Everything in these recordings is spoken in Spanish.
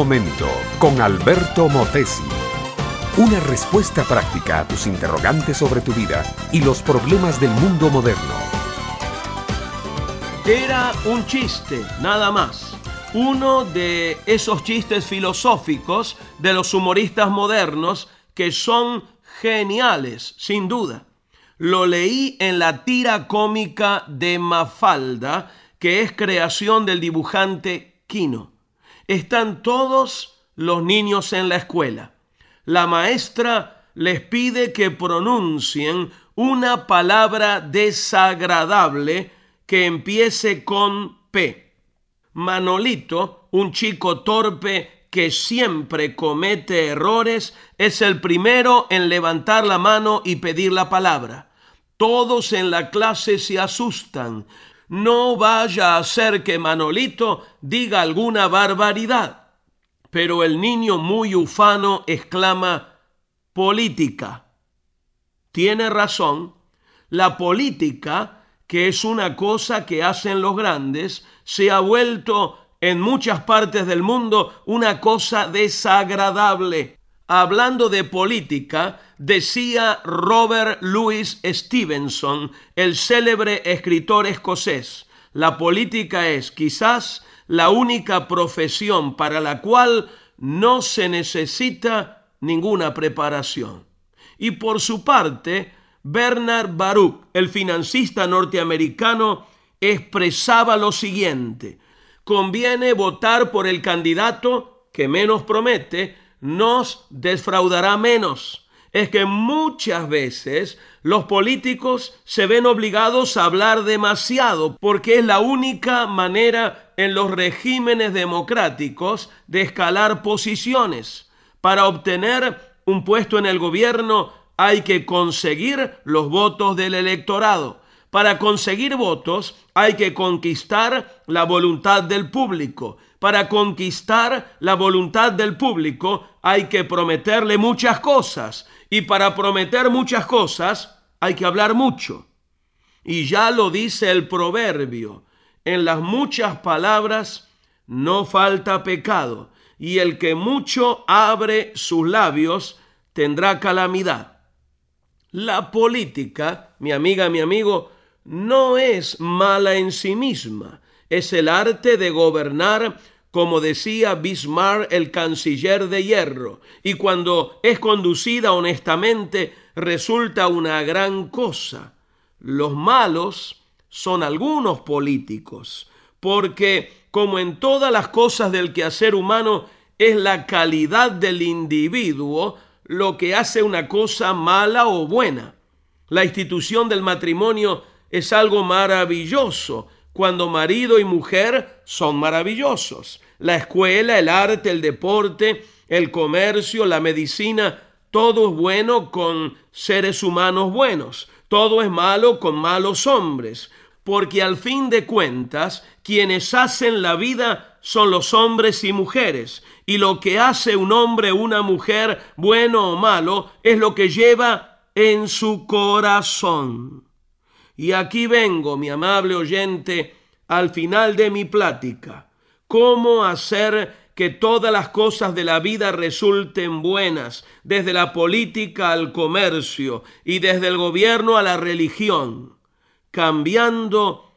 momento con Alberto Motesi. Una respuesta práctica a tus interrogantes sobre tu vida y los problemas del mundo moderno. Era un chiste, nada más. Uno de esos chistes filosóficos de los humoristas modernos que son geniales, sin duda. Lo leí en la tira cómica de Mafalda, que es creación del dibujante Quino. Están todos los niños en la escuela. La maestra les pide que pronuncien una palabra desagradable que empiece con P. Manolito, un chico torpe que siempre comete errores, es el primero en levantar la mano y pedir la palabra. Todos en la clase se asustan no vaya a ser que Manolito diga alguna barbaridad. Pero el niño muy ufano exclama, política. Tiene razón, la política, que es una cosa que hacen los grandes, se ha vuelto en muchas partes del mundo una cosa desagradable. Hablando de política, decía Robert Louis Stevenson, el célebre escritor escocés, la política es quizás la única profesión para la cual no se necesita ninguna preparación. Y por su parte, Bernard Baruch, el financista norteamericano, expresaba lo siguiente, conviene votar por el candidato que menos promete, nos defraudará menos. Es que muchas veces los políticos se ven obligados a hablar demasiado porque es la única manera en los regímenes democráticos de escalar posiciones. Para obtener un puesto en el gobierno hay que conseguir los votos del electorado. Para conseguir votos hay que conquistar la voluntad del público. Para conquistar la voluntad del público hay que prometerle muchas cosas. Y para prometer muchas cosas hay que hablar mucho. Y ya lo dice el proverbio. En las muchas palabras no falta pecado. Y el que mucho abre sus labios tendrá calamidad. La política, mi amiga, mi amigo, no es mala en sí misma. Es el arte de gobernar como decía Bismarck, el canciller de hierro, y cuando es conducida honestamente resulta una gran cosa. Los malos son algunos políticos, porque como en todas las cosas del quehacer humano es la calidad del individuo lo que hace una cosa mala o buena. La institución del matrimonio es algo maravilloso, cuando marido y mujer son maravillosos. La escuela, el arte, el deporte, el comercio, la medicina, todo es bueno con seres humanos buenos. Todo es malo con malos hombres. Porque al fin de cuentas, quienes hacen la vida son los hombres y mujeres. Y lo que hace un hombre o una mujer, bueno o malo, es lo que lleva en su corazón. Y aquí vengo, mi amable oyente, al final de mi plática. ¿Cómo hacer que todas las cosas de la vida resulten buenas, desde la política al comercio y desde el gobierno a la religión, cambiando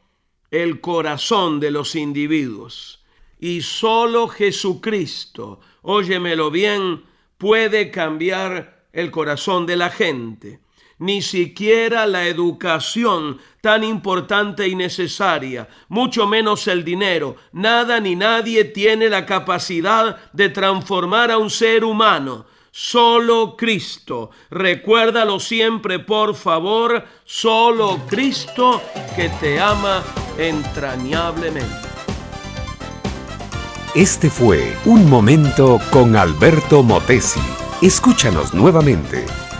el corazón de los individuos? Y solo Jesucristo, óyemelo bien, puede cambiar el corazón de la gente ni siquiera la educación tan importante y necesaria, mucho menos el dinero. Nada ni nadie tiene la capacidad de transformar a un ser humano. Solo Cristo. Recuérdalo siempre, por favor. Solo Cristo que te ama entrañablemente. Este fue Un Momento con Alberto Motesi. Escúchanos nuevamente